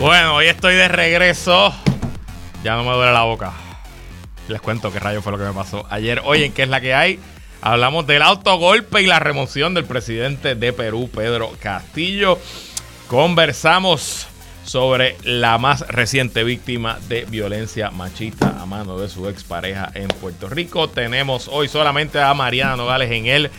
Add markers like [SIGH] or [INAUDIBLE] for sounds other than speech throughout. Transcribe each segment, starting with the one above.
Bueno, hoy estoy de regreso. Ya no me duele la boca. Les cuento qué rayo fue lo que me pasó ayer. Oye, ¿en qué es la que hay? Hablamos del autogolpe y la remoción del presidente de Perú, Pedro Castillo. Conversamos sobre la más reciente víctima de violencia machista a mano de su expareja en Puerto Rico. Tenemos hoy solamente a Mariana Nogales en el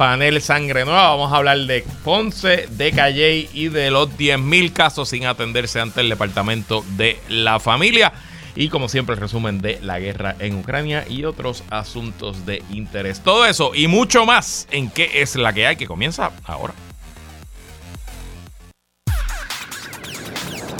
panel Sangre Nueva. Vamos a hablar de Ponce, de Calley y de los 10.000 casos sin atenderse ante el Departamento de la Familia. Y como siempre, el resumen de la guerra en Ucrania y otros asuntos de interés. Todo eso y mucho más en qué es la que hay que comienza ahora.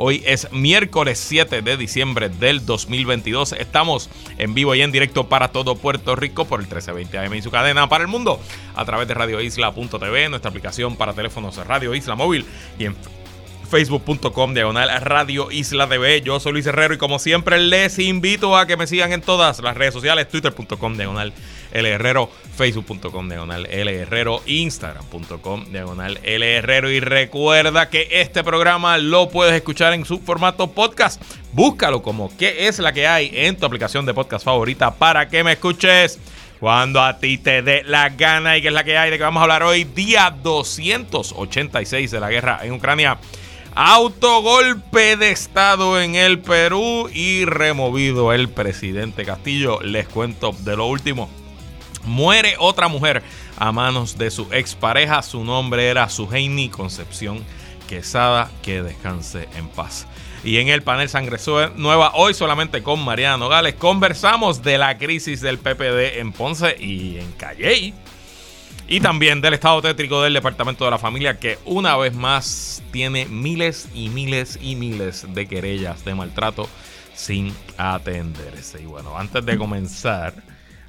Hoy es miércoles 7 de diciembre del 2022. Estamos en vivo y en directo para todo Puerto Rico por el 1320 AM y su cadena para el mundo a través de radioisla.tv, nuestra aplicación para teléfonos Radio Isla Móvil y en facebook.com diagonal Radio Isla TV. Yo soy Luis Herrero y como siempre les invito a que me sigan en todas las redes sociales, twitter.com diagonal L Herrero, facebook.com diagonal L Herrero, instagram.com diagonal L Herrero y recuerda que este programa lo puedes escuchar en su formato podcast. Búscalo como qué es la que hay en tu aplicación de podcast favorita para que me escuches cuando a ti te dé la gana y que es la que hay de que vamos a hablar hoy, día 286 de la guerra en Ucrania. Autogolpe de Estado en el Perú y removido el presidente Castillo. Les cuento de lo último. Muere otra mujer a manos de su expareja. Su nombre era Suheini Concepción Quesada. Que descanse en paz. Y en el panel Sangre Nueva, hoy solamente con Mariana Nogales, conversamos de la crisis del PPD en Ponce y en Calley. Y también del estado tétrico del Departamento de la Familia, que una vez más tiene miles y miles y miles de querellas de maltrato sin atenderse. Y bueno, antes de comenzar,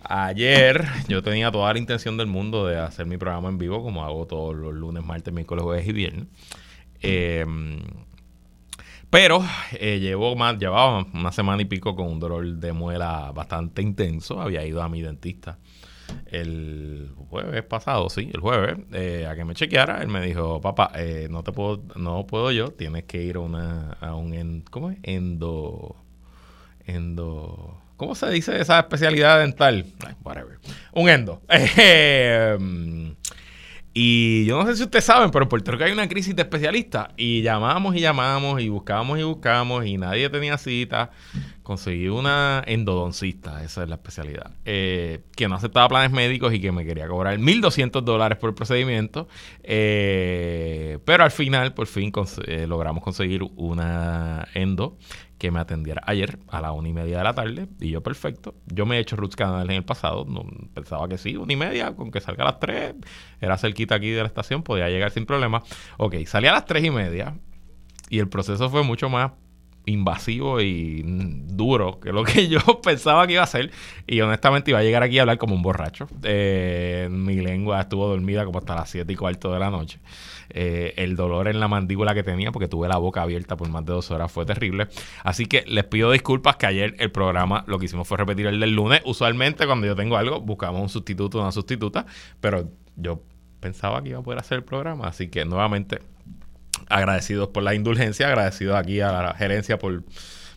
ayer yo tenía toda la intención del mundo de hacer mi programa en vivo, como hago todos los lunes, martes, miércoles, jueves y viernes. Em, pero eh, llevo más, llevaba una semana y pico con un dolor de muela bastante intenso. Había ido a mi dentista el jueves pasado, sí, el jueves, eh, a que me chequeara. Él me dijo, papá, eh, no te puedo, no puedo yo, tienes que ir a, una, a un, ¿cómo es? Endo, endo, ¿cómo se dice esa especialidad dental? whatever. Un endo. [LAUGHS] Y yo no sé si ustedes saben, pero en Puerto Rico hay una crisis de especialistas. Y llamamos y llamamos y buscamos y buscamos y nadie tenía cita. Conseguí una endodoncista, esa es la especialidad, eh, que no aceptaba planes médicos y que me quería cobrar 1.200 dólares por el procedimiento. Eh, pero al final, por fin, eh, logramos conseguir una endo que me atendiera ayer a la una y media de la tarde y yo perfecto. Yo me he hecho roots canal en el pasado, no, pensaba que sí, una y media, con que salga a las tres, era cerquita aquí de la estación, podía llegar sin problema. Ok, salí a las tres y media y el proceso fue mucho más invasivo y duro que lo que [LAUGHS] yo pensaba que iba a ser. Y honestamente iba a llegar aquí a hablar como un borracho. Eh, mi lengua estuvo dormida como hasta las 7 y cuarto de la noche. Eh, el dolor en la mandíbula que tenía, porque tuve la boca abierta por más de dos horas, fue terrible. Así que les pido disculpas que ayer el programa lo que hicimos fue repetir el del lunes. Usualmente cuando yo tengo algo, buscamos un sustituto, una sustituta, pero yo pensaba que iba a poder hacer el programa. Así que nuevamente agradecidos por la indulgencia, agradecidos aquí a la gerencia por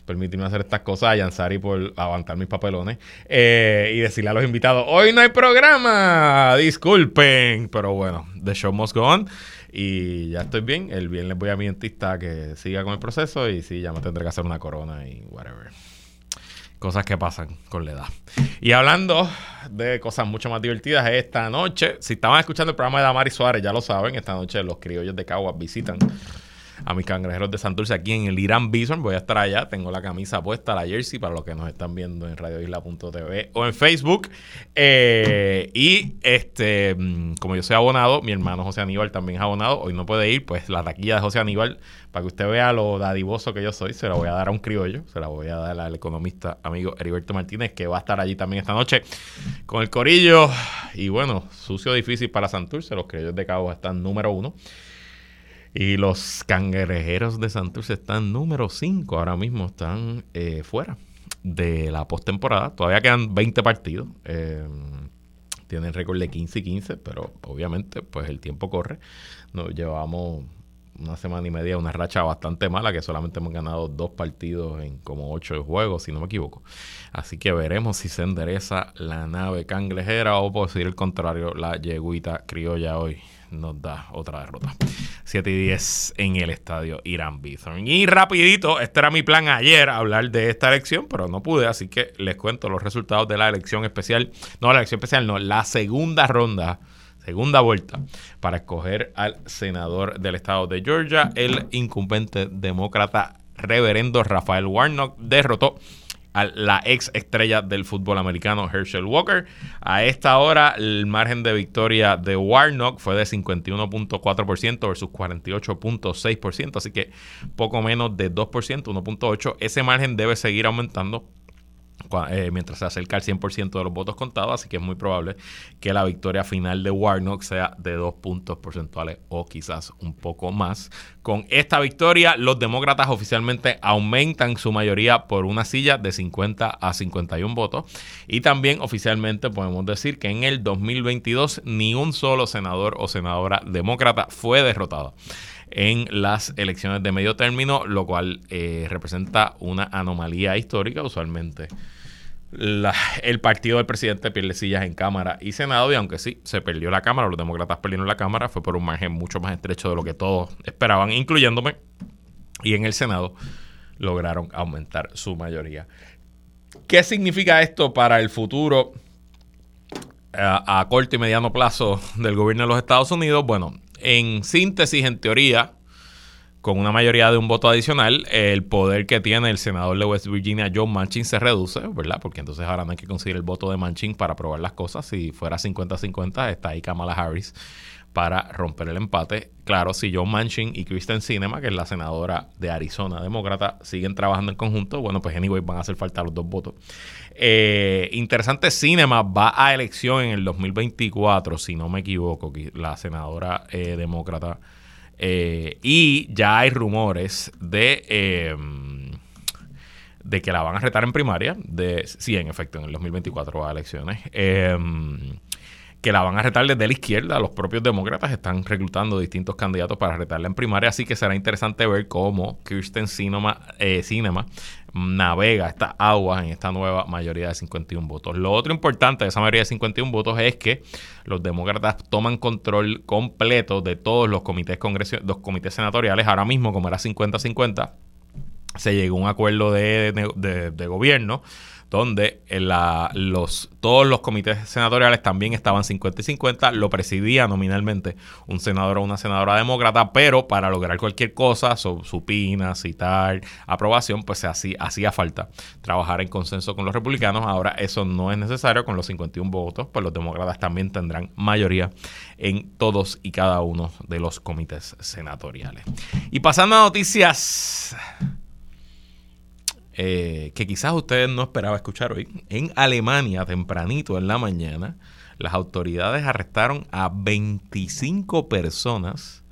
permitirme hacer estas cosas, a Yansari por aguantar mis papelones eh, y decirle a los invitados, hoy no hay programa, disculpen, pero bueno, the show must go on y ya estoy bien, el viernes voy a mi dentista que siga con el proceso y sí, ya me tendré que hacer una corona y whatever. Cosas que pasan con la edad. Y hablando de cosas mucho más divertidas, esta noche, si estaban escuchando el programa de Damari Suárez, ya lo saben, esta noche los criollos de Caguas visitan a mis cangrejeros de Santurce aquí en el Irán Bison. Voy a estar allá. Tengo la camisa puesta, la jersey, para los que nos están viendo en radioisla.tv o en Facebook. Eh, y este, mm, como yo soy abonado, mi hermano José Aníbal también es abonado. Hoy no puede ir, pues la taquilla de José Aníbal, para que usted vea lo dadivoso que yo soy, se la voy a dar a un criollo. Se la voy a dar al economista amigo Heriberto Martínez, que va a estar allí también esta noche con el corillo. Y bueno, sucio difícil para Santurce. Los criollos de Cabo están número uno. Y los cangrejeros de Santurce están número 5. Ahora mismo están eh, fuera de la postemporada. Todavía quedan 20 partidos. Eh, tienen récord de 15 y 15, pero obviamente pues el tiempo corre. Nos llevamos una semana y media, una racha bastante mala, que solamente hemos ganado dos partidos en como ocho juegos, si no me equivoco. Así que veremos si se endereza la nave cangrejera o por decir el contrario, la yeguita criolla hoy nos da otra derrota. 7 y 10 en el estadio Irán. Y rapidito, este era mi plan ayer, hablar de esta elección, pero no pude, así que les cuento los resultados de la elección especial. No, la elección especial no, la segunda ronda segunda vuelta para escoger al senador del estado de Georgia. El incumbente demócrata reverendo Rafael Warnock derrotó a la ex estrella del fútbol americano Herschel Walker. A esta hora el margen de victoria de Warnock fue de 51.4% versus 48.6%, así que poco menos de 2%, 1.8%. Ese margen debe seguir aumentando eh, mientras se acerca al 100% de los votos contados, así que es muy probable que la victoria final de Warnock sea de dos puntos porcentuales o quizás un poco más. Con esta victoria, los demócratas oficialmente aumentan su mayoría por una silla de 50 a 51 votos y también oficialmente podemos decir que en el 2022 ni un solo senador o senadora demócrata fue derrotado en las elecciones de medio término, lo cual eh, representa una anomalía histórica. Usualmente el partido del presidente pierde sillas en Cámara y Senado, y aunque sí, se perdió la Cámara, los demócratas perdieron la Cámara, fue por un margen mucho más estrecho de lo que todos esperaban, incluyéndome, y en el Senado lograron aumentar su mayoría. ¿Qué significa esto para el futuro a, a corto y mediano plazo del gobierno de los Estados Unidos? Bueno, en síntesis, en teoría, con una mayoría de un voto adicional, el poder que tiene el senador de West Virginia, John Manchin, se reduce, ¿verdad? Porque entonces ahora no hay que conseguir el voto de Manchin para aprobar las cosas. Si fuera 50-50, está ahí Kamala Harris para romper el empate. Claro, si John Manchin y Kristen Sinema, que es la senadora de Arizona demócrata, siguen trabajando en conjunto, bueno, pues anyway, van a hacer falta los dos votos. Eh, interesante, Sinema va a elección en el 2024, si no me equivoco, la senadora eh, demócrata. Eh, y ya hay rumores de de que la van a retar en primaria. De, sí, en efecto, en el 2024 va a elecciones. Eh, que la van a retar desde la izquierda. Los propios demócratas están reclutando distintos candidatos para retarla en primaria, así que será interesante ver cómo Kirsten Cinema, eh, navega estas aguas en esta nueva mayoría de 51 votos. Lo otro importante de esa mayoría de 51 votos es que los demócratas toman control completo de todos los comités, los comités senatoriales. Ahora mismo, como era 50-50, se llegó a un acuerdo de gobierno donde los, todos los comités senatoriales también estaban 50 y 50, lo presidía nominalmente un senador o una senadora demócrata, pero para lograr cualquier cosa, supina, citar, aprobación, pues así hacía falta trabajar en consenso con los republicanos. Ahora eso no es necesario con los 51 votos, pues los demócratas también tendrán mayoría en todos y cada uno de los comités senatoriales. Y pasando a noticias eh, que quizás ustedes no esperaban escuchar hoy. En Alemania, tempranito en la mañana, las autoridades arrestaron a 25 personas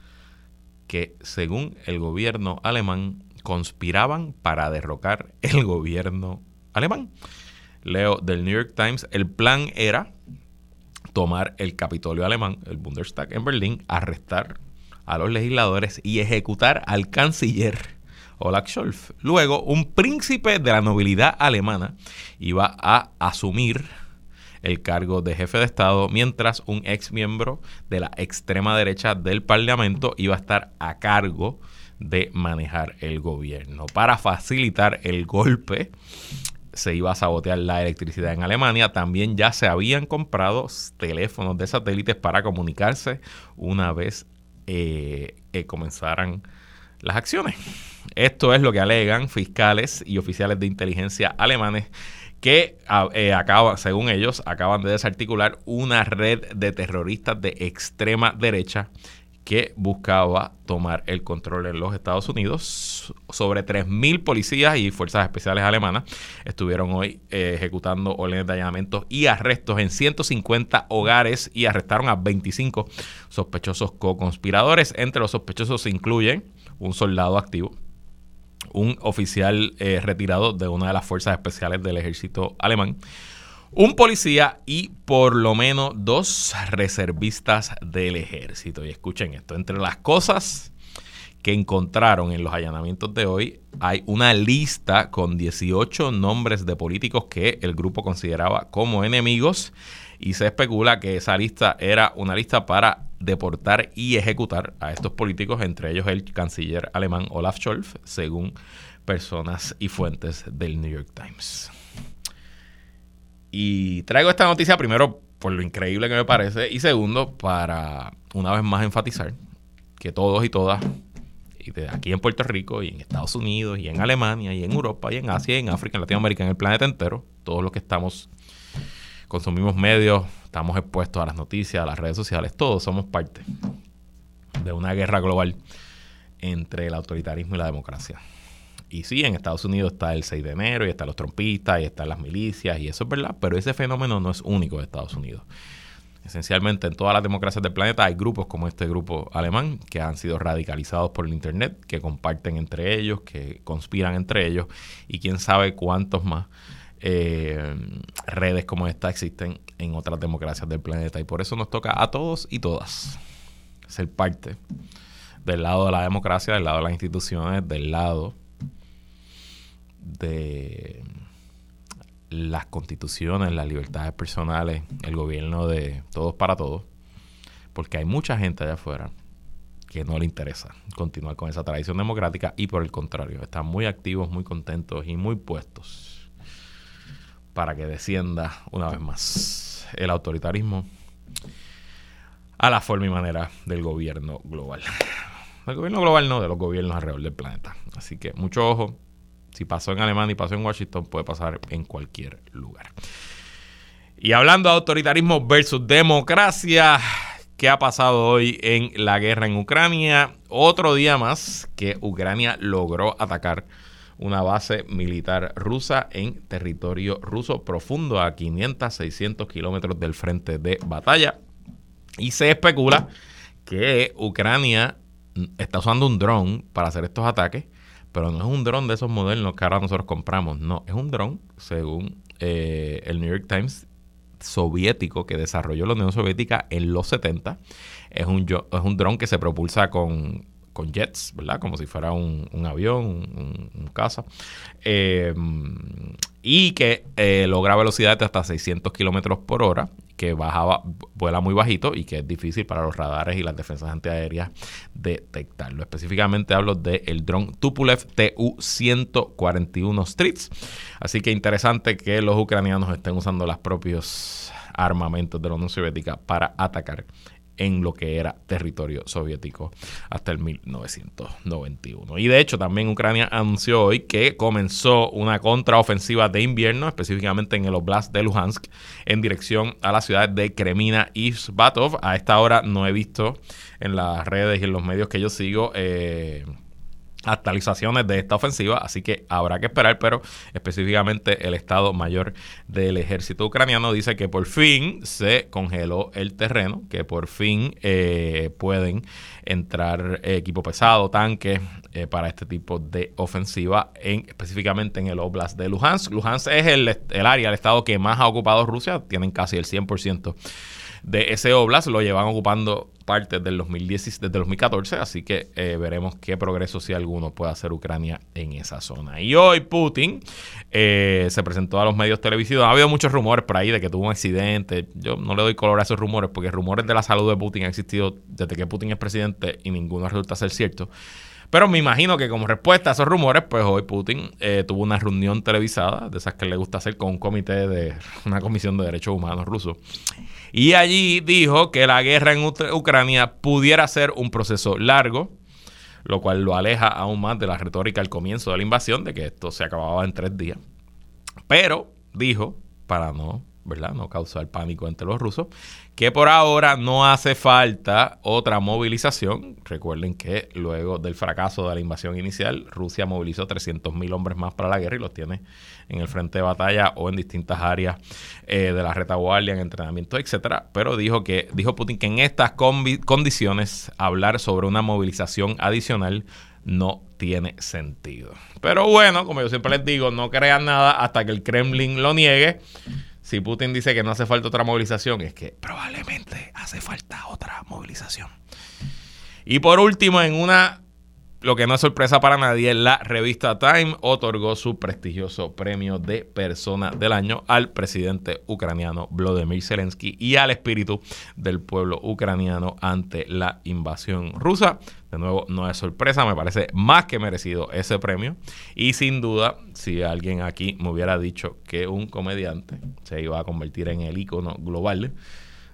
que, según el gobierno alemán, conspiraban para derrocar el gobierno alemán. Leo del New York Times, el plan era tomar el Capitolio alemán, el Bundestag en Berlín, arrestar a los legisladores y ejecutar al canciller Olaf Scholz. Luego, un príncipe de la nobilidad alemana iba a asumir el cargo de jefe de Estado, mientras un ex miembro de la extrema derecha del Parlamento iba a estar a cargo de manejar el gobierno. Para facilitar el golpe, se iba a sabotear la electricidad en Alemania. También ya se habían comprado teléfonos de satélites para comunicarse una vez eh, comenzaran las acciones. Esto es lo que alegan fiscales y oficiales de inteligencia alemanes que eh, según ellos, acaban de desarticular una red de terroristas de extrema derecha que buscaba tomar el control en los Estados Unidos. Sobre 3.000 policías y fuerzas especiales alemanas estuvieron hoy eh, ejecutando órdenes de allanamiento y arrestos en 150 hogares y arrestaron a 25 sospechosos co-conspiradores. Entre los sospechosos se incluyen un soldado activo, un oficial eh, retirado de una de las fuerzas especiales del ejército alemán, un policía y por lo menos dos reservistas del ejército. Y escuchen esto, entre las cosas que encontraron en los allanamientos de hoy, hay una lista con 18 nombres de políticos que el grupo consideraba como enemigos y se especula que esa lista era una lista para deportar y ejecutar a estos políticos, entre ellos el canciller alemán Olaf Scholz, según personas y fuentes del New York Times. Y traigo esta noticia primero por lo increíble que me parece y segundo para una vez más enfatizar que todos y todas, aquí en Puerto Rico y en Estados Unidos y en Alemania y en Europa y en Asia y en África, en Latinoamérica, en el planeta entero, todos los que estamos, consumimos medios, estamos expuestos a las noticias, a las redes sociales, todos somos parte de una guerra global entre el autoritarismo y la democracia. Y sí, en Estados Unidos está el 6 de enero y están los trompistas y están las milicias y eso es verdad, pero ese fenómeno no es único de Estados Unidos. Esencialmente en todas las democracias del planeta hay grupos como este grupo alemán que han sido radicalizados por el Internet, que comparten entre ellos, que conspiran entre ellos y quién sabe cuántos más eh, redes como esta existen en otras democracias del planeta. Y por eso nos toca a todos y todas ser parte del lado de la democracia, del lado de las instituciones, del lado de las constituciones, las libertades personales, el gobierno de todos para todos, porque hay mucha gente allá afuera que no le interesa continuar con esa tradición democrática y por el contrario, están muy activos, muy contentos y muy puestos para que descienda una vez más el autoritarismo a la forma y manera del gobierno global. Del gobierno global no, de los gobiernos alrededor del planeta. Así que mucho ojo, si pasó en Alemania y pasó en Washington, puede pasar en cualquier lugar. Y hablando de autoritarismo versus democracia, ¿qué ha pasado hoy en la guerra en Ucrania? Otro día más que Ucrania logró atacar una base militar rusa en territorio ruso profundo a 500, 600 kilómetros del frente de batalla. Y se especula que Ucrania está usando un dron para hacer estos ataques pero no es un dron de esos modelos que ahora nosotros compramos, no, es un dron, según eh, el New York Times, soviético que desarrolló la Unión Soviética en los 70. Es un, es un dron que se propulsa con, jets, ¿verdad? Como si fuera un, avión, un, caza. Eh, y que eh, logra velocidades de hasta 600 kilómetros por hora que bajaba, vuela muy bajito y que es difícil para los radares y las defensas antiaéreas detectarlo. Específicamente hablo del el dron Tupolev Tu-141 Streets. Así que interesante que los ucranianos estén usando los propios armamentos de la Unión Soviética para atacar en lo que era territorio soviético hasta el 1991. Y de hecho también Ucrania anunció hoy que comenzó una contraofensiva de invierno, específicamente en el Oblast de Luhansk, en dirección a la ciudad de Kremina y Svatov. A esta hora no he visto en las redes y en los medios que yo sigo eh, actualizaciones de esta ofensiva, así que habrá que esperar, pero específicamente el Estado Mayor del Ejército Ucraniano dice que por fin se congeló el terreno, que por fin eh, pueden entrar equipo pesado, tanques eh, para este tipo de ofensiva, en, específicamente en el Oblast de Luhansk. Luhansk es el, el área, el estado que más ha ocupado Rusia, tienen casi el 100% de ese Oblast, lo llevan ocupando parte del 2010, desde 2014, así que eh, veremos qué progreso, si alguno, puede hacer Ucrania en esa zona. Y hoy Putin eh, se presentó a los medios televisivos. Ha habido muchos rumores por ahí de que tuvo un accidente. Yo no le doy color a esos rumores porque rumores de la salud de Putin han existido desde que Putin es presidente y ninguno resulta ser cierto. Pero me imagino que como respuesta a esos rumores, pues hoy Putin eh, tuvo una reunión televisada, de esas que le gusta hacer con un comité de [LAUGHS] una comisión de derechos humanos ruso. Y allí dijo que la guerra en Ucrania pudiera ser un proceso largo, lo cual lo aleja aún más de la retórica al comienzo de la invasión, de que esto se acababa en tres días. Pero dijo, para no ¿verdad? No causar pánico entre los rusos, que por ahora no hace falta otra movilización. Recuerden que luego del fracaso de la invasión inicial, Rusia movilizó 300.000 hombres más para la guerra y los tiene en el frente de batalla o en distintas áreas eh, de la retaguardia, en entrenamiento, etcétera. Pero dijo que dijo Putin que en estas condiciones hablar sobre una movilización adicional no tiene sentido. Pero bueno, como yo siempre les digo, no crean nada hasta que el Kremlin lo niegue si Putin dice que no hace falta otra movilización, es que probablemente hace falta otra movilización. Y por último, en una, lo que no es sorpresa para nadie, la revista Time otorgó su prestigioso premio de persona del año al presidente ucraniano Vladimir Zelensky y al espíritu del pueblo ucraniano ante la invasión rusa. De nuevo, no es sorpresa, me parece más que merecido ese premio. Y sin duda, si alguien aquí me hubiera dicho que un comediante se iba a convertir en el icono global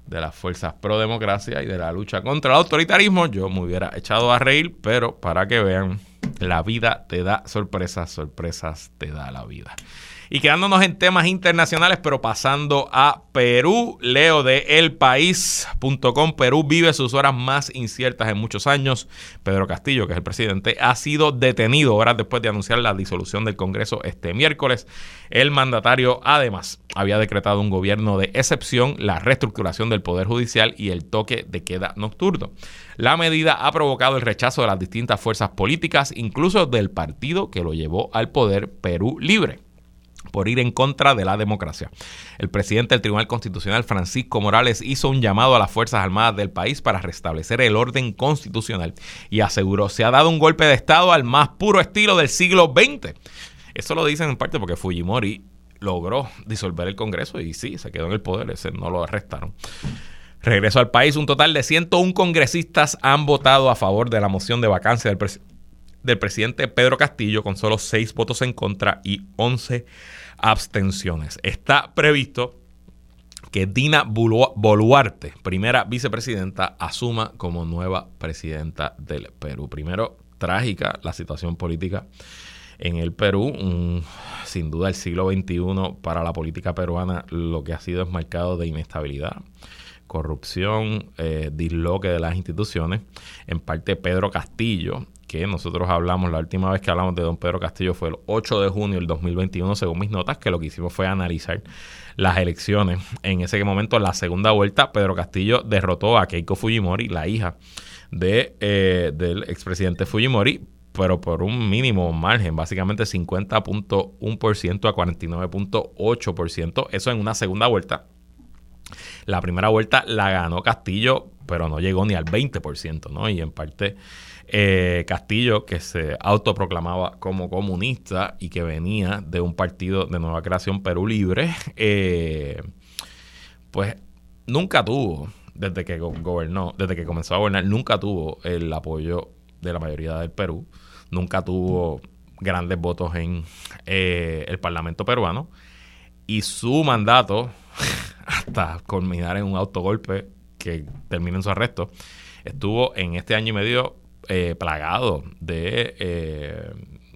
de las fuerzas pro democracia y de la lucha contra el autoritarismo, yo me hubiera echado a reír, pero para que vean, la vida te da sorpresas, sorpresas te da la vida. Y quedándonos en temas internacionales, pero pasando a Perú, leo de elpaís.com, Perú vive sus horas más inciertas en muchos años. Pedro Castillo, que es el presidente, ha sido detenido horas después de anunciar la disolución del Congreso este miércoles. El mandatario además había decretado un gobierno de excepción, la reestructuración del Poder Judicial y el toque de queda nocturno. La medida ha provocado el rechazo de las distintas fuerzas políticas, incluso del partido que lo llevó al poder Perú Libre por ir en contra de la democracia. El presidente del Tribunal Constitucional, Francisco Morales, hizo un llamado a las Fuerzas Armadas del país para restablecer el orden constitucional y aseguró se ha dado un golpe de Estado al más puro estilo del siglo XX. Eso lo dicen en parte porque Fujimori logró disolver el Congreso y sí, se quedó en el poder, ese no lo arrestaron. Regreso al país, un total de 101 congresistas han votado a favor de la moción de vacancia del, del presidente Pedro Castillo con solo 6 votos en contra y 11 abstenciones. Está previsto que Dina Boluarte, primera vicepresidenta, asuma como nueva presidenta del Perú. Primero, trágica la situación política en el Perú. sin duda, el siglo XXI para la política peruana lo que ha sido es marcado de inestabilidad, corrupción, eh, disloque de las instituciones. En parte, Pedro Castillo que nosotros hablamos, la última vez que hablamos de don Pedro Castillo fue el 8 de junio del 2021, según mis notas, que lo que hicimos fue analizar las elecciones. En ese momento, la segunda vuelta, Pedro Castillo derrotó a Keiko Fujimori, la hija de, eh, del expresidente Fujimori, pero por un mínimo margen, básicamente 50.1% a 49.8%, eso en una segunda vuelta. La primera vuelta la ganó Castillo, pero no llegó ni al 20%, ¿no? Y en parte eh, Castillo, que se autoproclamaba como comunista y que venía de un partido de nueva creación Perú Libre, [LAUGHS] eh, pues nunca tuvo, desde que gobernó, desde que comenzó a gobernar, nunca tuvo el apoyo de la mayoría del Perú, nunca tuvo grandes votos en eh, el Parlamento peruano y su mandato, [LAUGHS] hasta culminar en un autogolpe que termina en su arresto, estuvo en este año y medio eh, plagado de... Eh,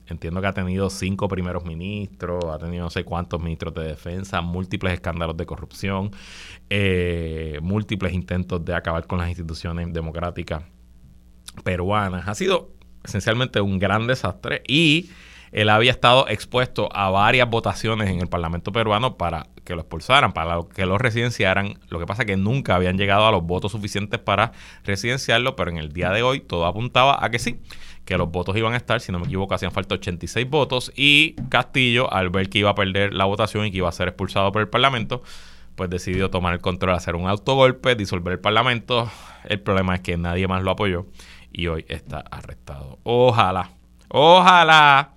entiendo que ha tenido cinco primeros ministros, ha tenido no sé cuántos ministros de defensa, múltiples escándalos de corrupción, eh, múltiples intentos de acabar con las instituciones democráticas peruanas. Ha sido esencialmente un gran desastre y él había estado expuesto a varias votaciones en el Parlamento peruano para que lo expulsaran, para que lo residenciaran. Lo que pasa es que nunca habían llegado a los votos suficientes para residenciarlo, pero en el día de hoy todo apuntaba a que sí, que los votos iban a estar, si no me equivoco, hacían falta 86 votos y Castillo, al ver que iba a perder la votación y que iba a ser expulsado por el Parlamento, pues decidió tomar el control, hacer un autogolpe, disolver el Parlamento. El problema es que nadie más lo apoyó y hoy está arrestado. Ojalá, ojalá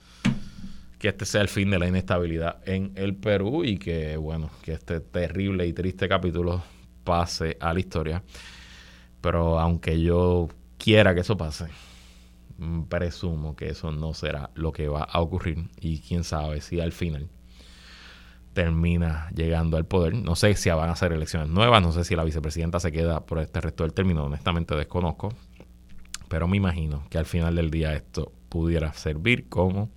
que este sea el fin de la inestabilidad en el Perú y que, bueno, que este terrible y triste capítulo pase a la historia. Pero aunque yo quiera que eso pase, mm, presumo que eso no será lo que va a ocurrir y quién sabe si al final termina llegando al poder. No sé si van a ser elecciones nuevas, no sé si la vicepresidenta se queda por este resto del término, honestamente desconozco. Pero me imagino que al final del día esto pudiera servir como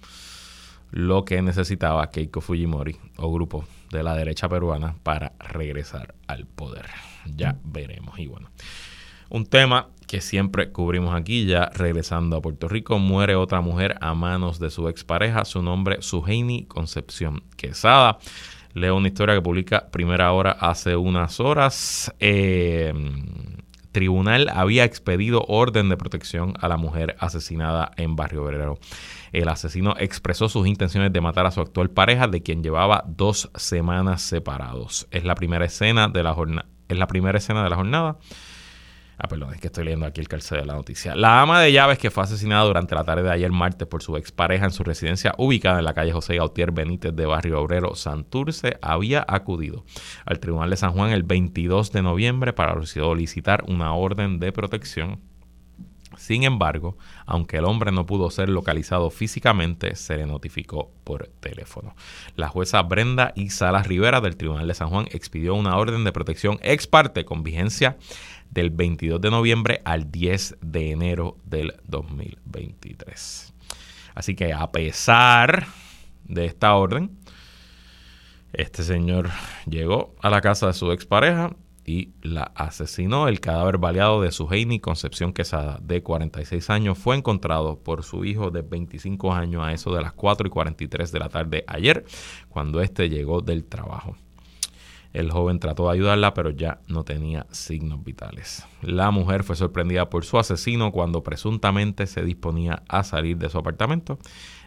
lo que necesitaba Keiko Fujimori o grupo de la derecha peruana para regresar al poder. Ya veremos. Y bueno, un tema que siempre cubrimos aquí, ya regresando a Puerto Rico, muere otra mujer a manos de su expareja, su nombre Suheini Concepción Quesada. Leo una historia que publica Primera Hora hace unas horas. Eh, tribunal había expedido orden de protección a la mujer asesinada en Barrio Obrero. El asesino expresó sus intenciones de matar a su actual pareja, de quien llevaba dos semanas separados. Es la primera escena de la jornada. Es la primera escena de la jornada Ah, perdón, es que estoy leyendo aquí el calce de la noticia. La ama de llaves que fue asesinada durante la tarde de ayer martes por su expareja en su residencia ubicada en la calle José Gautier Benítez de Barrio Obrero, Santurce, había acudido al Tribunal de San Juan el 22 de noviembre para solicitar una orden de protección. Sin embargo, aunque el hombre no pudo ser localizado físicamente, se le notificó por teléfono. La jueza Brenda y Salas Rivera del Tribunal de San Juan expidió una orden de protección ex parte con vigencia del 22 de noviembre al 10 de enero del 2023. Así que a pesar de esta orden, este señor llegó a la casa de su expareja y la asesinó. El cadáver baleado de su Heini Concepción Quesada, de 46 años, fue encontrado por su hijo de 25 años a eso de las 4 y 43 de la tarde ayer, cuando este llegó del trabajo. El joven trató de ayudarla, pero ya no tenía signos vitales. La mujer fue sorprendida por su asesino cuando presuntamente se disponía a salir de su apartamento,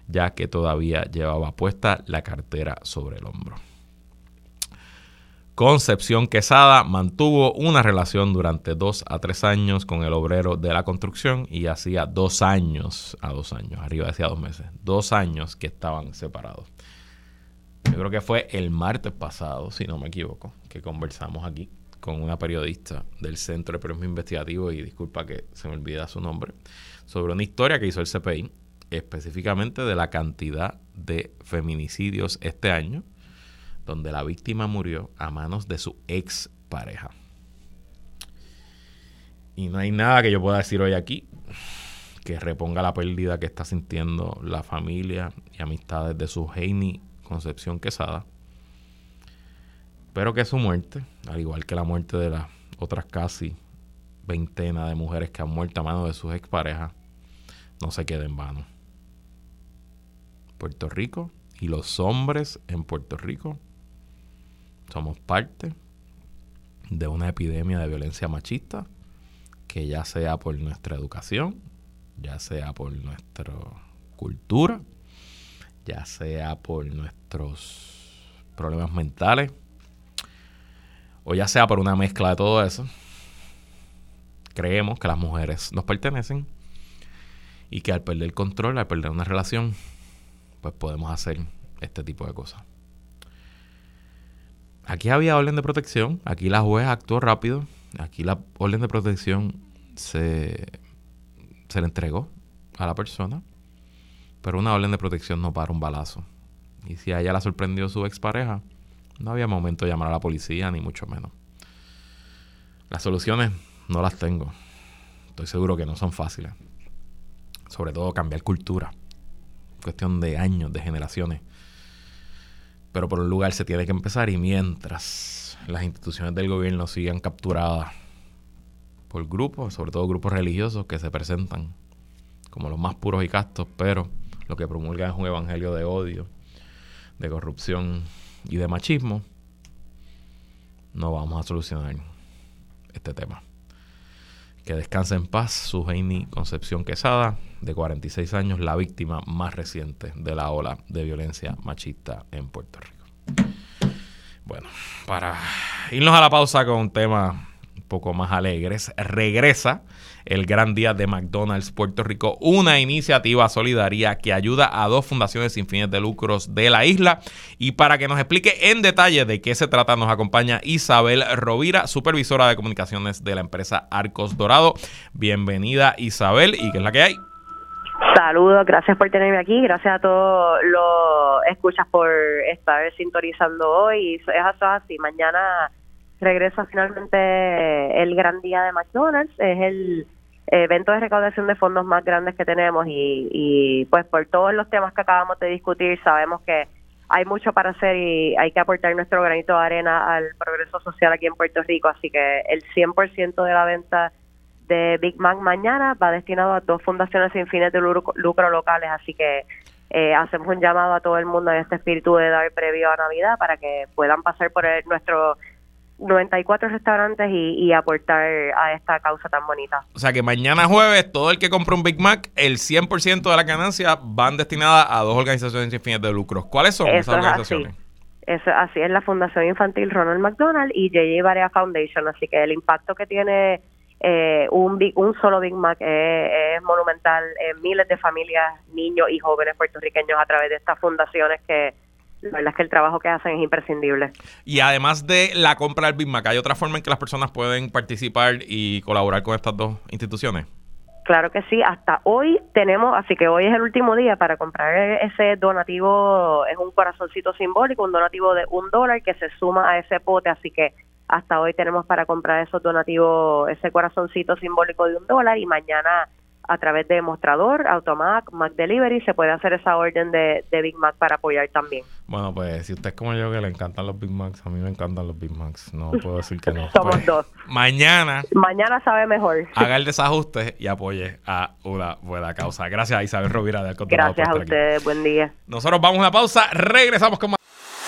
ya que todavía llevaba puesta la cartera sobre el hombro. Concepción Quesada mantuvo una relación durante dos a tres años con el obrero de la construcción y hacía dos años, a dos años, arriba decía dos meses, dos años que estaban separados. Yo creo que fue el martes pasado, si no me equivoco, que conversamos aquí con una periodista del Centro de Periodismo Investigativo, y disculpa que se me olvida su nombre, sobre una historia que hizo el CPI, específicamente de la cantidad de feminicidios este año, donde la víctima murió a manos de su ex pareja. Y no hay nada que yo pueda decir hoy aquí que reponga la pérdida que está sintiendo la familia y amistades de su Heini Concepción Quesada, pero que su muerte, al igual que la muerte de las otras casi veintena de mujeres que han muerto a manos de sus exparejas, no se quede en vano. Puerto Rico y los hombres en Puerto Rico somos parte de una epidemia de violencia machista que ya sea por nuestra educación, ya sea por nuestra cultura, ya sea por nuestros problemas mentales o ya sea por una mezcla de todo eso, creemos que las mujeres nos pertenecen y que al perder control, al perder una relación, pues podemos hacer este tipo de cosas. Aquí había orden de protección, aquí la juez actuó rápido, aquí la orden de protección se, se le entregó a la persona pero una orden de protección no para un balazo. Y si a ella la sorprendió su expareja, no había momento de llamar a la policía, ni mucho menos. Las soluciones no las tengo. Estoy seguro que no son fáciles. Sobre todo cambiar cultura. Cuestión de años, de generaciones. Pero por un lugar se tiene que empezar y mientras las instituciones del gobierno sigan capturadas por grupos, sobre todo grupos religiosos que se presentan como los más puros y castos, pero lo que promulga es un evangelio de odio, de corrupción y de machismo, no vamos a solucionar este tema. Que descanse en paz su Heini Concepción Quesada, de 46 años, la víctima más reciente de la ola de violencia machista en Puerto Rico. Bueno, para irnos a la pausa con un tema un poco más alegres, regresa el Gran Día de McDonald's Puerto Rico, una iniciativa solidaria que ayuda a dos fundaciones sin fines de lucros de la isla. Y para que nos explique en detalle de qué se trata, nos acompaña Isabel Rovira, supervisora de comunicaciones de la empresa Arcos Dorado. Bienvenida Isabel, ¿y qué es la que hay? Saludos, gracias por tenerme aquí, gracias a todos los escuchas por estar sintonizando hoy. Es así, mañana regresa finalmente el gran día de McDonald's, es el eventos de recaudación de fondos más grandes que tenemos y, y pues por todos los temas que acabamos de discutir sabemos que hay mucho para hacer y hay que aportar nuestro granito de arena al progreso social aquí en Puerto Rico, así que el 100% de la venta de Big Mac mañana va destinado a dos fundaciones sin fines de lucro, locales, así que eh, hacemos un llamado a todo el mundo en este espíritu de dar previo a Navidad para que puedan pasar por nuestro 94 restaurantes y, aportar a esta causa tan bonita. O sea que mañana jueves, todo el que compre un Big Mac, el 100% de la ganancia van destinadas a dos organizaciones sin fines de lucro. ¿Cuáles son esas organizaciones? Eso, así es la Fundación Infantil Ronald McDonald y J.J. Barea Foundation. Así que el impacto que tiene eh, un, un solo Big Mac es, monumental en miles de familias, niños y jóvenes puertorriqueños a través de estas fundaciones que la verdad es que el trabajo que hacen es imprescindible. Y además de la compra del Big Mac, ¿hay otra forma en que las personas pueden participar y colaborar con estas dos instituciones? Claro que sí, hasta hoy tenemos, así que hoy es el último día para comprar ese donativo, es un corazoncito simbólico, un donativo de un dólar que se suma a ese pote, así que hasta hoy tenemos para comprar esos donativos, ese corazoncito simbólico de un dólar y mañana a través de Mostrador, Automac, Mac Delivery, se puede hacer esa orden de, Big Mac para apoyar también. Bueno, pues si usted es como yo que le encantan los Big Macs, a mí me encantan los Big Macs, no [LAUGHS] puedo decir que no. Somos pues, dos. Mañana. Mañana sabe mejor. Haga el desajuste y apoye a una buena causa. Gracias a Isabel Rovira de Gracias a ustedes, buen día. Nosotros vamos a una pausa, regresamos con más.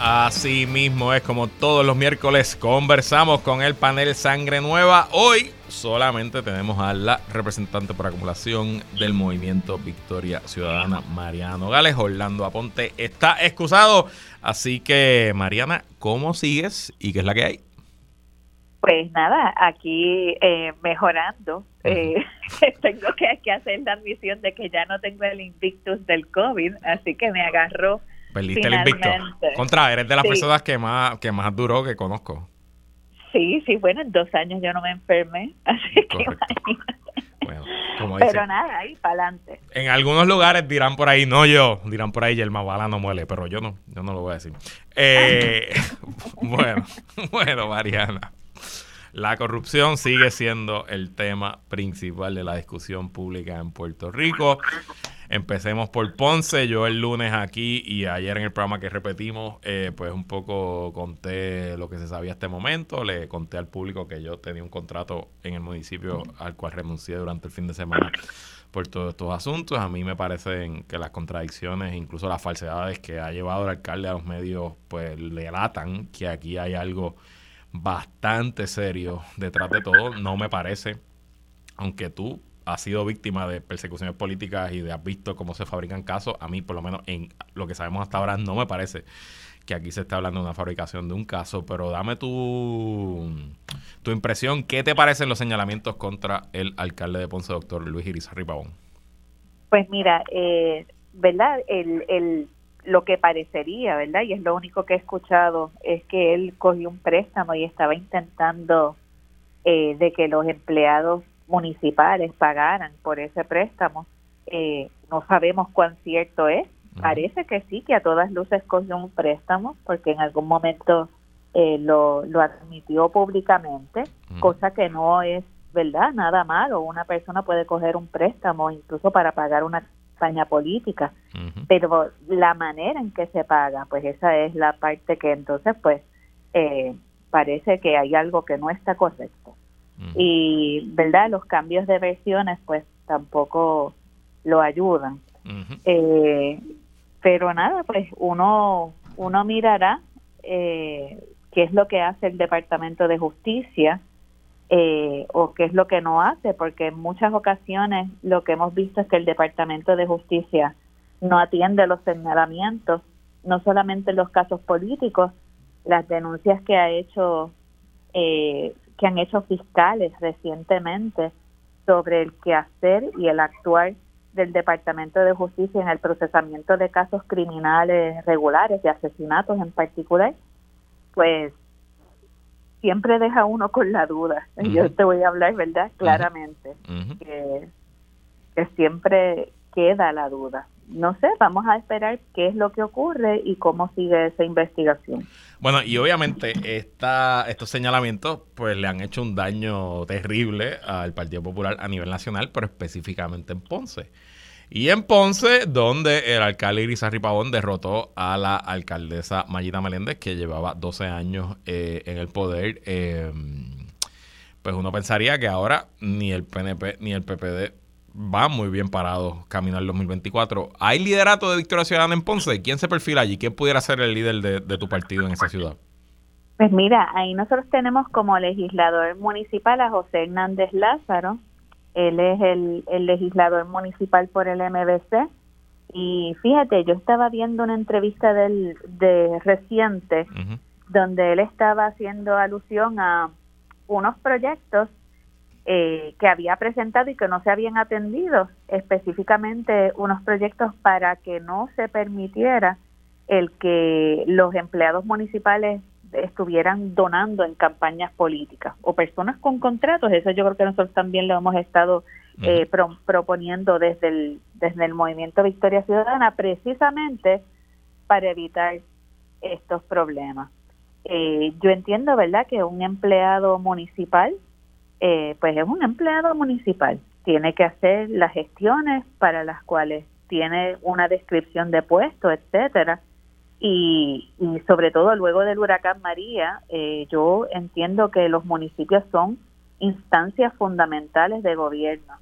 Así mismo es como todos los miércoles conversamos con el panel Sangre Nueva. Hoy solamente tenemos a la representante por acumulación del movimiento Victoria Ciudadana, Mariano Gales. Orlando Aponte está excusado. Así que, Mariana, ¿cómo sigues y qué es la que hay? Pues nada, aquí eh, mejorando. Eh, [LAUGHS] tengo que, que hacer la admisión de que ya no tengo el invictus del COVID, así que me agarró Perdiste el invicto. Contra, eres de las personas que más, que más duró que conozco. Sí, sí, bueno, en dos años yo no me enfermé, [LAUGHS] así que Bueno, como pero nada, ahí para adelante. En algunos lugares dirán por ahí, no yo, dirán por ahí, el Bala no muele, pero yo no, yo no lo voy a decir. Eh, [LAUGHS] bueno, [LAUGHS] bueno, Mariana. La corrupción sigue siendo el tema principal de la discusión pública en Puerto Rico. Empecemos por Ponce. Yo el lunes aquí y ayer en el programa que repetimos, eh, pues un poco conté lo que se sabía hasta este momento. Le conté al público que yo tenía un contrato en el municipio al cual renuncié durante el fin de semana por todos estos asuntos. A mí me parecen que las contradicciones, incluso las falsedades que ha llevado el alcalde a los medios, pues le latan que aquí hay algo bastante serio detrás de todo. No me parece, aunque tú ha sido víctima de persecuciones políticas y de has visto cómo se fabrican casos, a mí por lo menos en lo que sabemos hasta ahora no me parece que aquí se está hablando de una fabricación de un caso, pero dame tu, tu impresión, ¿qué te parecen los señalamientos contra el alcalde de Ponce, doctor Luis Irizarry Pavón? Pues mira, eh, ¿verdad? El, el, lo que parecería, ¿verdad? Y es lo único que he escuchado, es que él cogió un préstamo y estaba intentando eh, de que los empleados municipales pagaran por ese préstamo. Eh, no sabemos cuán cierto es. Parece que sí, que a todas luces cogió un préstamo, porque en algún momento eh, lo, lo admitió públicamente, cosa que no es verdad, nada malo. Una persona puede coger un préstamo incluso para pagar una campaña política, pero la manera en que se paga, pues esa es la parte que entonces, pues, eh, parece que hay algo que no está correcto y verdad los cambios de versiones pues tampoco lo ayudan. Eh, pero nada pues uno uno mirará eh, qué es lo que hace el departamento de justicia eh, o qué es lo que no hace porque en muchas ocasiones lo que hemos visto es que el departamento de justicia no atiende los señalamientos no solamente en los casos políticos las denuncias que ha hecho eh, que han hecho fiscales recientemente sobre el quehacer y el actuar del Departamento de Justicia en el procesamiento de casos criminales regulares, de asesinatos en particular, pues siempre deja uno con la duda. [LAUGHS] Yo te voy a hablar, ¿verdad? Claramente, que, que siempre queda la duda. No sé, vamos a esperar qué es lo que ocurre y cómo sigue esa investigación. Bueno, y obviamente estos señalamientos pues le han hecho un daño terrible al Partido Popular a nivel nacional, pero específicamente en Ponce. Y en Ponce, donde el alcalde Irizarry Pavón derrotó a la alcaldesa Mayita Meléndez, que llevaba 12 años eh, en el poder, eh, pues uno pensaría que ahora ni el PNP ni el PPD van muy bien parados camino al 2024. ¿Hay liderato de Victoria Ciudadana en Ponce? ¿Quién se perfila allí? ¿Quién pudiera ser el líder de, de tu partido en esa ciudad? Pues mira, ahí nosotros tenemos como legislador municipal a José Hernández Lázaro, él es el, legislador municipal por el MBC. Y fíjate, yo estaba viendo una entrevista del, de reciente donde él estaba haciendo alusión a unos proyectos eh, que había presentado y que no se habían atendido, específicamente unos proyectos para que no se permitiera el que los empleados municipales estuvieran donando en campañas políticas o personas con contratos. Eso yo creo que nosotros también lo hemos estado eh, proponiendo desde el, desde el movimiento Victoria Ciudadana precisamente para evitar estos problemas. Eh, yo entiendo, ¿verdad?, que un empleado municipal, eh, pues es un empleado municipal, tiene que hacer las gestiones para las cuales tiene una descripción de puesto, etcétera, y, sobre todo luego del huracán María, eh, yo entiendo que los municipios son instancias fundamentales de gobierno.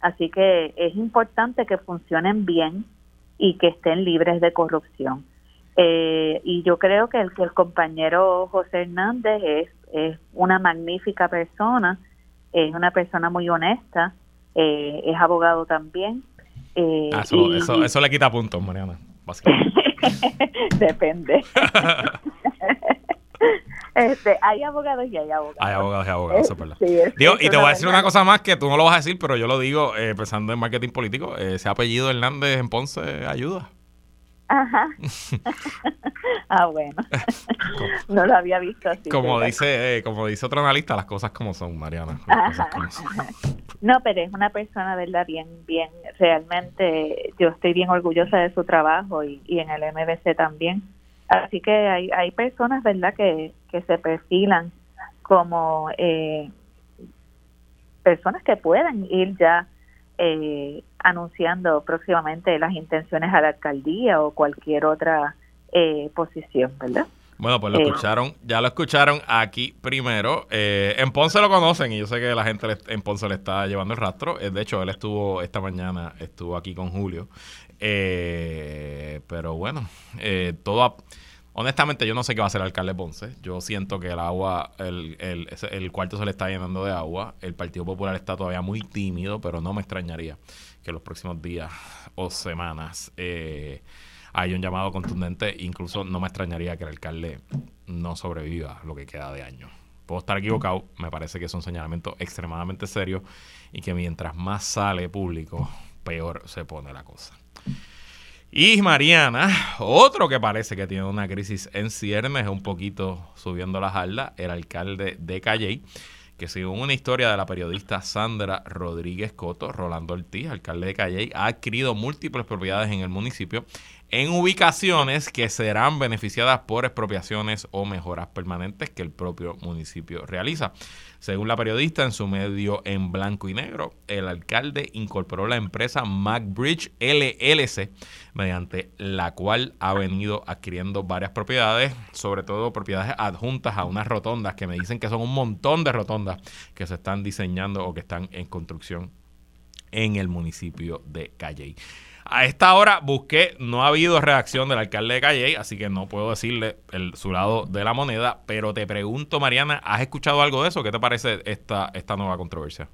Así que es importante que funcionen bien y que estén libres de corrupción. Eh, y yo creo que el, que el compañero José Hernández es, es una magnífica persona, es una persona muy honesta, eh, es abogado también. Ah, eso, eso, [LAUGHS] eso, le quita puntos, Mariana. [LAUGHS] Depende. [LAUGHS] Este, hay abogados y hay abogados. Hay abogados y abogados, y te voy a decir una cosa más que tú no lo vas a decir, pero yo lo digo eh, pensando en marketing político. ese apellido Hernández en Ponce ayuda. Ajá. [LAUGHS] ah, bueno. [LAUGHS] no lo había visto así. Como dice, eh, como dice otro analista, las cosas como son, Mariana. [LAUGHS] No, pero es una persona, ¿verdad? Bien, bien, realmente yo estoy bien orgullosa de su trabajo y, en el MBC también. Así que hay, hay personas, ¿verdad?, que, que se perfilan como eh, personas que puedan ir ya eh, anunciando próximamente las intenciones a la alcaldía o cualquier otra eh, posición, ¿verdad? Bueno, pues lo eh, escucharon, ya lo escucharon aquí primero. Eh, en Ponce lo conocen y yo sé que la gente en Ponce le está llevando el rastro. Eh, de hecho, él estuvo esta mañana, estuvo aquí con Julio. pero bueno, todo... honestamente, yo no sé qué va a hacer el alcalde Ponce. Yo siento que el agua, el, el, el cuarto se le está llenando de agua. El Partido Popular está todavía muy tímido, pero no me extrañaría que los próximos días o semanas... Eh, hay un llamado contundente. Incluso no me extrañaría que el alcalde no sobreviva lo que queda de año. Puedo estar equivocado, me parece que es un señalamiento extremadamente serio y que mientras más sale público, peor se pone la cosa. Y Mariana, otro que parece que tiene una crisis en ciernes, un poquito subiendo la jarda, el alcalde de Calley, que según una historia de la periodista Sandra Rodríguez Coto, Rolando Ortiz, alcalde de Calley, ha adquirido múltiples propiedades en el municipio en ubicaciones que serán beneficiadas por expropiaciones o mejoras permanentes que el propio municipio realiza. Según la periodista en su medio en blanco y negro, el alcalde incorporó la empresa MacBridge LLC, mediante la cual ha venido adquiriendo varias propiedades, sobre todo propiedades adjuntas a unas rotondas que me dicen que son un montón de rotondas que se están diseñando o que están en construcción en el municipio de Calley. A esta hora busqué, no ha habido reacción del alcalde de Calle, así que no puedo decirle el, su lado de la moneda, pero te pregunto, Mariana, ¿has escuchado algo de eso? ¿Qué te parece esta, esta nueva controversia?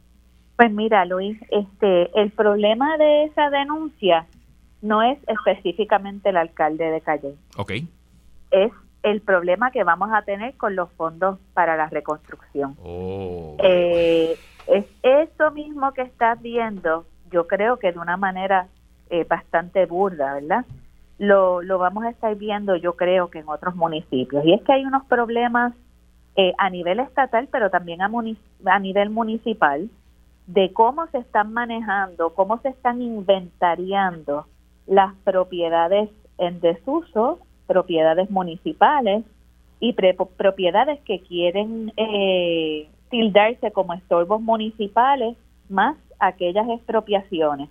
Pues mira, Luis, este, el problema de esa denuncia no es específicamente el alcalde de Calle. Ok. Es el problema que vamos a tener con los fondos para la reconstrucción. Oh. Eh, es eso mismo que estás viendo yo creo que de una manera eh, bastante burda, ¿verdad? Lo, lo vamos a estar viendo, yo creo que en otros municipios. Y es que hay unos problemas eh, a nivel estatal, pero también a, a nivel municipal, de cómo se están manejando, cómo se están inventariando las propiedades en desuso, propiedades municipales y propiedades que quieren eh, tildarse como estorbos municipales, más aquellas expropiaciones.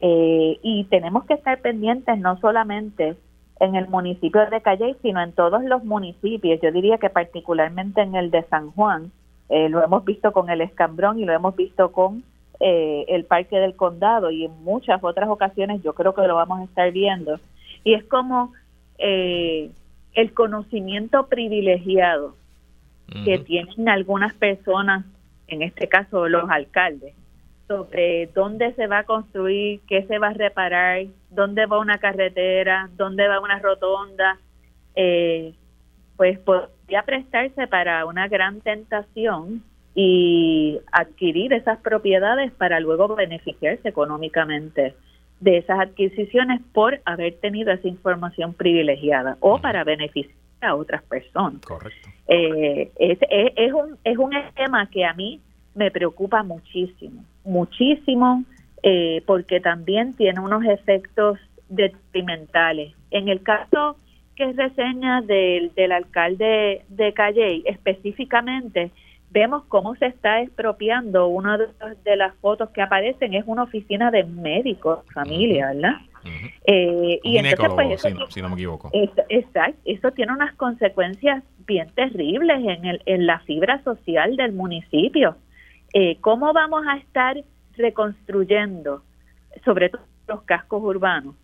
Eh, y tenemos que estar pendientes no solamente en el municipio de Calle, sino en todos los municipios. Yo diría que particularmente en el de San Juan, eh, lo hemos visto con el Escambrón y lo hemos visto con eh, el Parque del Condado y en muchas otras ocasiones yo creo que lo vamos a estar viendo. Y es como eh, el conocimiento privilegiado que tienen algunas personas, en este caso los alcaldes, sobre dónde se va a construir, qué se va a reparar, dónde va una carretera, dónde va una rotonda, eh, pues podría prestarse para una gran tentación y adquirir esas propiedades para luego beneficiarse económicamente de esas adquisiciones por haber tenido esa información privilegiada o para beneficiar a otras personas. Correcto. Eh, es, es, un, es un esquema que a mí me preocupa muchísimo, muchísimo, eh, porque también tiene unos efectos detrimentales. En el caso que reseña del, del alcalde de Calle, específicamente, vemos cómo se está expropiando. Una de las fotos que aparecen es una oficina de médicos, familia, ¿verdad? Eh, y entonces, pues, si, no, me equivoco. exacto, eso tiene unas consecuencias bien terribles en, el, en la fibra social del municipio. Eh, ¿Cómo vamos a estar reconstruyendo, sobre todo los cascos urbanos?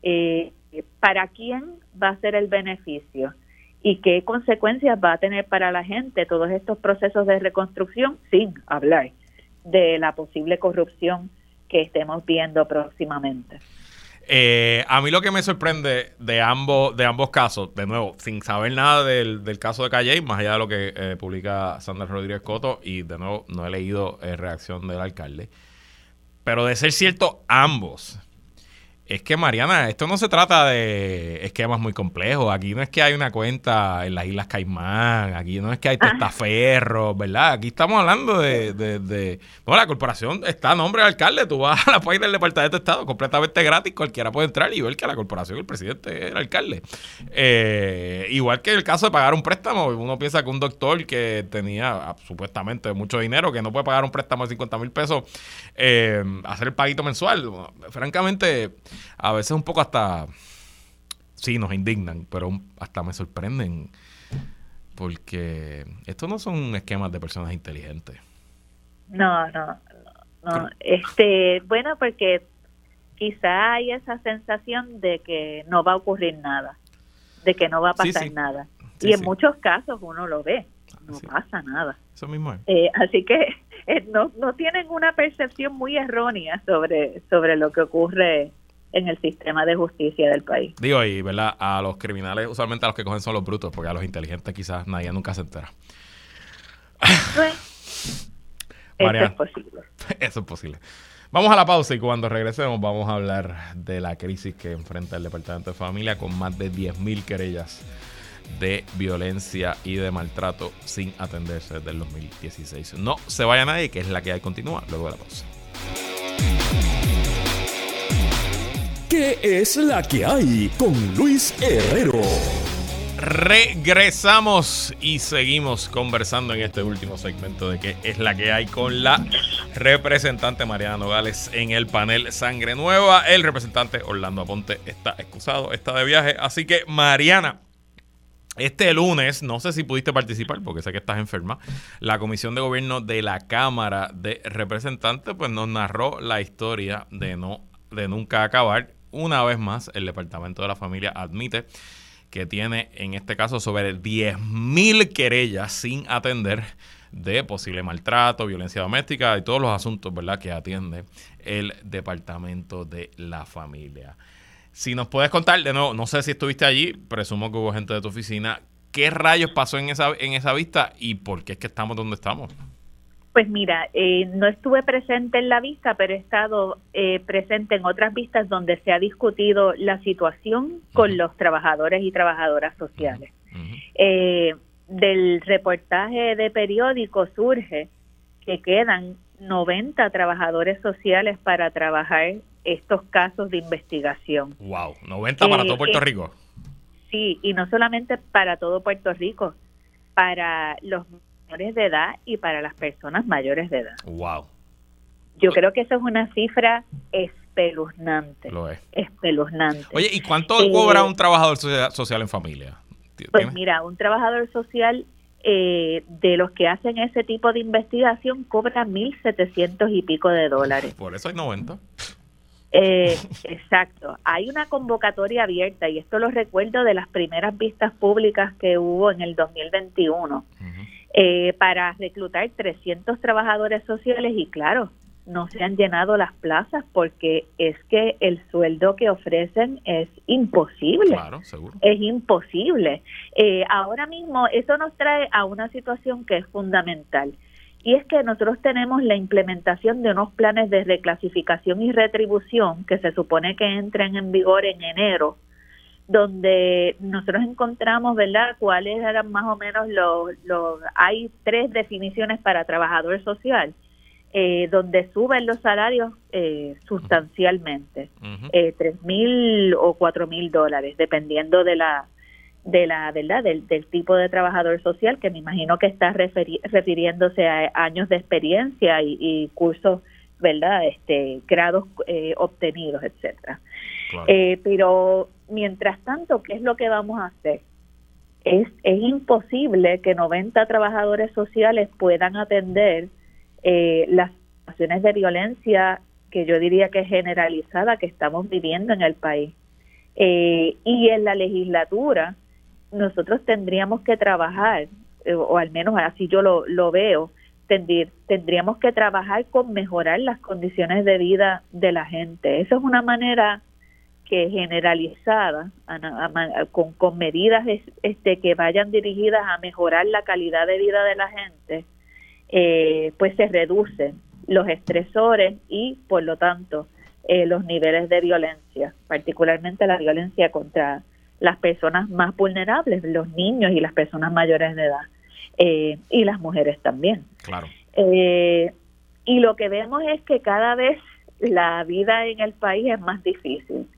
Eh, ¿Para quién va a ser el beneficio? ¿Y qué consecuencias va a tener para la gente todos estos procesos de reconstrucción sin hablar de la posible corrupción que estemos viendo próximamente? Eh, a mí lo que me sorprende de ambos, de ambos casos, de nuevo, sin saber nada del, caso de Calle, más allá de lo que eh, publica Sandra Rodríguez Coto, y de nuevo no he leído eh, reacción del alcalde, pero de ser cierto, ambos es que, Mariana, esto no se trata de esquemas muy complejos. Aquí no es que hay una cuenta en las Islas Caimán, aquí no es que hay testaferros, ¿verdad? Aquí estamos hablando de, de, No, la corporación está a nombre del alcalde. Tú vas a la página del Departamento de Estado completamente gratis, cualquiera puede entrar y ver que la corporación, el presidente es el alcalde. Eh, igual que el caso de pagar un préstamo. Uno piensa que un doctor que tenía ah, supuestamente mucho dinero, que no puede pagar un préstamo de 50 mil pesos, eh, hacer el paguito mensual. francamente a veces un poco hasta, sí, nos indignan, pero hasta me sorprenden porque estos no son esquemas de personas inteligentes. No, no, no. Este, bueno, porque quizá hay esa sensación de que no va a ocurrir nada, de que no va a pasar nada. y en muchos casos uno lo ve, no pasa nada. Eso mismo es. Eh, así que eh, no, no tienen una percepción muy errónea sobre, sobre lo que ocurre en el sistema de justicia del país. Digo, y ¿verdad? A los criminales, usualmente a los que cogen son los brutos, porque a los inteligentes quizás nadie nunca se entera. Pues, [LAUGHS] eso es posible. [LAUGHS] Eso es posible. Vamos a la pausa y cuando regresemos vamos a hablar de la crisis que enfrenta el Departamento de Familia con más de 10.000 querellas de violencia y de maltrato sin atenderse desde el 2016. No se vaya nadie, que es la que hay continúa luego de la pausa. ¿Qué es la que hay con Luis Herrero? Regresamos y seguimos conversando en este último segmento de qué es la que hay con la representante Mariana Nogales en el panel Sangre Nueva. El representante Orlando Aponte está excusado, está de viaje. Así que Mariana, este lunes, no sé si pudiste participar porque sé que estás enferma, la Comisión de Gobierno de la Cámara de Representantes pues nos narró la historia de no de nunca acabar una vez más, el Departamento de la Familia admite que tiene en este caso sobre 10.000 querellas sin atender de posible maltrato, violencia doméstica y todos los asuntos ¿verdad? que atiende el Departamento de la Familia. Si nos puedes contar, de nuevo, no sé si estuviste allí, presumo que hubo gente de tu oficina, ¿qué rayos pasó en esa, en esa vista y por qué es que estamos donde estamos? Pues mira, eh, no estuve presente en la vista, pero he estado eh, presente en otras vistas donde se ha discutido la situación con los trabajadores y trabajadoras sociales. Eh, del reportaje de periódico surge que quedan 90 trabajadores sociales para trabajar estos casos de investigación. Wow, 90 para todo Puerto Rico. Sí, y no solamente para todo Puerto Rico, para los menores de edad y para las personas mayores de edad. Wow. Yo creo que eso es una cifra espeluznante. Lo es. Espeluznante. Oye, ¿y cuánto cobra un trabajador social en familia? Pues mira, un trabajador social eh, de los que hacen ese tipo de investigación cobra 1.700 y pico de dólares. Por eso hay 90. Eh, exacto. Hay una convocatoria abierta y esto lo recuerdo de las primeras vistas públicas que hubo en el 2021 eh, para reclutar 300 trabajadores sociales y claro, no se han llenado las plazas porque es que el sueldo que ofrecen es imposible. Claro, seguro. Es imposible. Eh, ahora mismo eso nos trae a una situación que es fundamental y es que nosotros tenemos la implementación de unos planes de reclasificación y retribución que se supone que entren en vigor en enero, donde nosotros encontramos, ¿verdad?, cuáles eran más o menos los, los hay tres definiciones para trabajador social eh, donde suben los salarios eh, sustancialmente, eh, tres mil o cuatro mil dólares, dependiendo de la de la verdad del, tipo de trabajador social que me imagino que está refiriéndose a años de experiencia y, cursos verdad este grados obtenidos etcétera. Pero mientras tanto qué es lo que vamos a hacer es, es imposible que 90 trabajadores sociales puedan atender eh, las situaciones de violencia que yo diría que es generalizada que estamos viviendo en el país. Eh, y en la legislatura nosotros tendríamos que trabajar, eh, o al menos así yo lo, lo veo, tendríamos que trabajar con mejorar las condiciones de vida de la gente. Eso es una manera que generalizada, con, con medidas este, que vayan dirigidas a mejorar la calidad de vida de la gente, eh, pues se reducen los estresores y por lo tanto eh, los niveles de violencia, particularmente la violencia contra las personas más vulnerables, los niños y las personas mayores de edad, eh, y las mujeres también. Claro. y lo que vemos es que cada vez la vida en el país es más difícil.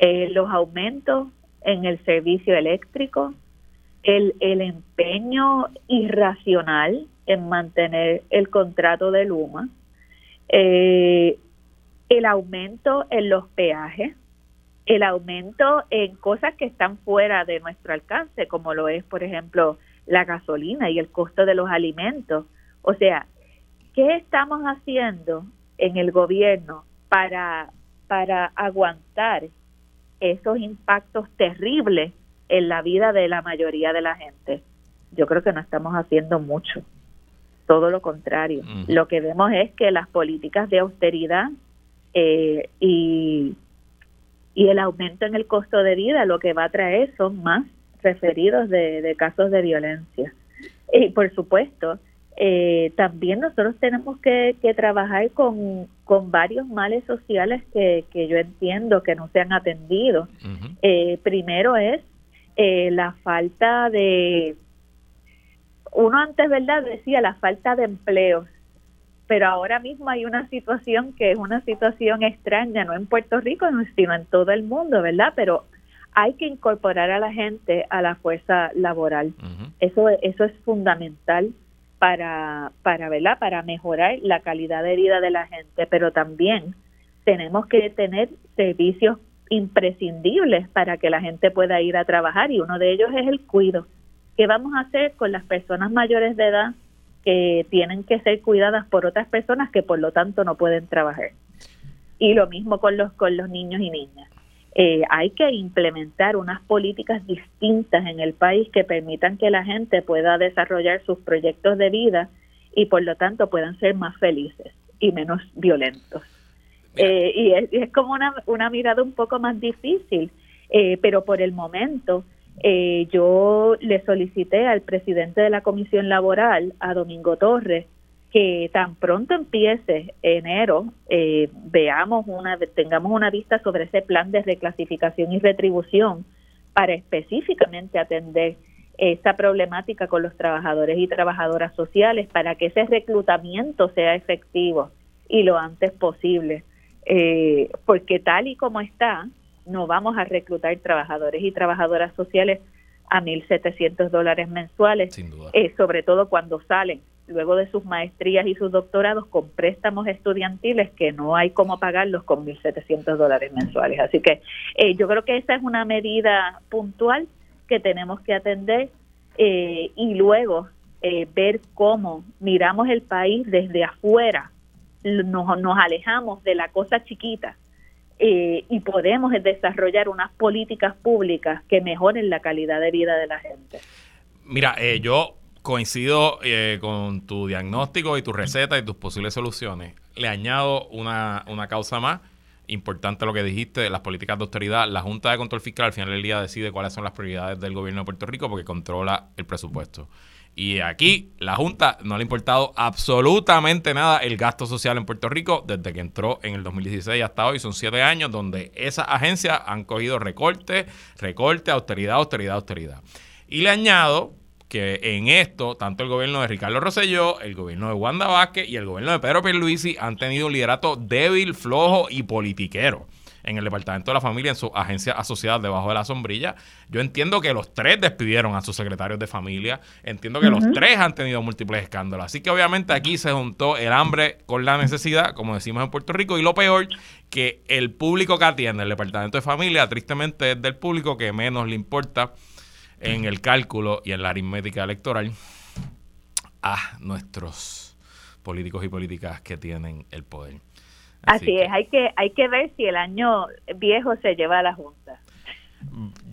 Los aumentos en el servicio eléctrico, el, el empeño irracional en mantener el contrato de Luma, eh, el aumento en los peajes, el aumento en cosas que están fuera de nuestro alcance, como lo es, por ejemplo, la gasolina y el costo de los alimentos. O sea, ¿qué estamos haciendo en el gobierno para, para aguantar esos impactos terribles en la vida de la mayoría de la gente? Yo creo que no estamos haciendo mucho todo lo contrario. Lo que vemos es que las políticas de austeridad eh, y, y el aumento en el costo de vida lo que va a traer son más referidos de, casos de violencia. Y por supuesto, eh, también nosotros tenemos que, trabajar con, con, varios males sociales que, que, yo entiendo que no se han atendido. Eh, primero es la falta de uno antes, ¿verdad?, decía la falta de empleos, pero ahora mismo hay una situación que es una situación extraña, no en Puerto Rico, sino en todo el mundo, ¿verdad? Pero hay que incorporar a la gente a la fuerza laboral. Eso eso es fundamental para para, ¿verdad? Para mejorar la calidad de vida de la gente, pero también tenemos que tener servicios imprescindibles para que la gente pueda ir a trabajar y uno de ellos es el cuido ¿Qué vamos a hacer con las personas mayores de edad que tienen que ser cuidadas por otras personas que por lo tanto no pueden trabajar? Y lo mismo con los, con los niños y niñas. Eh, hay que implementar unas políticas distintas en el país que permitan que la gente pueda desarrollar sus proyectos de vida y por lo tanto puedan ser más felices y menos violentos. Eh, y, es, como una, una mirada un poco más difícil, eh, pero por el momento eh, yo le solicité al presidente de la Comisión Laboral, a Domingo Torres, que tan pronto empiece enero eh, veamos una tengamos una vista sobre ese plan de reclasificación y retribución para específicamente atender esa problemática con los trabajadores y trabajadoras sociales para que ese reclutamiento sea efectivo y lo antes posible. Eh, porque tal y como está no vamos a reclutar trabajadores y trabajadoras sociales a 1.700 dólares mensuales, eh, sobre todo cuando salen luego de sus maestrías y sus doctorados con préstamos estudiantiles que no hay cómo pagarlos con 1.700 dólares mensuales. Así que eh, yo creo que esa es una medida puntual que tenemos que atender eh, y luego ver cómo miramos el país desde afuera, nos, nos alejamos de la cosa chiquita eh, y podemos desarrollar unas políticas públicas que mejoren la calidad de vida de la gente. Mira, eh, yo coincido eh, con tu diagnóstico y tu receta y tus posibles soluciones. Le añado una, una causa más importante lo que dijiste, las políticas de austeridad. La Junta de Control Fiscal al final del día decide cuáles son las prioridades del gobierno de Puerto Rico porque controla el presupuesto. Y aquí la Junta no le ha importado absolutamente nada el gasto social en Puerto Rico desde que entró en el 2016 hasta hoy. Son siete años donde esas agencias han cogido recorte, recorte, austeridad, austeridad, austeridad. Y le añado que en esto, tanto el gobierno de Ricardo Rosselló, el gobierno de Wanda Vázquez y el gobierno de Pedro Pierluisi han tenido un liderato débil, flojo y politiquero en el Departamento de la Familia, en su agencia asociada debajo de la sombrilla. Yo entiendo que los tres despidieron a sus secretarios de familia. Entiendo que los tres han tenido múltiples escándalos. Así que obviamente aquí se juntó el hambre con la necesidad, como decimos en Puerto Rico. Y lo peor, que el público que atiende el Departamento de Familia, tristemente es del público que menos le importa en el cálculo y en la aritmética electoral a nuestros políticos y políticas que tienen el poder. Así, es, hay que, hay que ver si el año viejo se lleva a la Junta.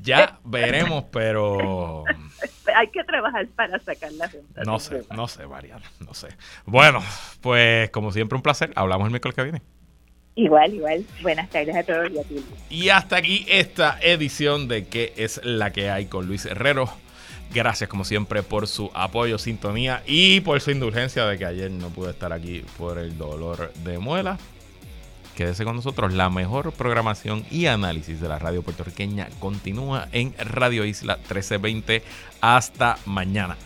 Ya veremos, pero... [LAUGHS] hay que trabajar para sacar la Junta. No sé, no sé, Mariana, no sé. Bueno, pues como siempre un placer. Hablamos el miércoles que viene. Igual, igual. Buenas tardes a todos y a ti. Y hasta aquí esta edición de ¿Qué es la que hay con Luis Herrero? Gracias como siempre por su apoyo, sintonía y por su indulgencia de que ayer no pude estar aquí por el dolor de muela. Quédese con nosotros. La mejor programación y análisis de la radio puertorriqueña continúa en Radio Isla 1320. Hasta mañana.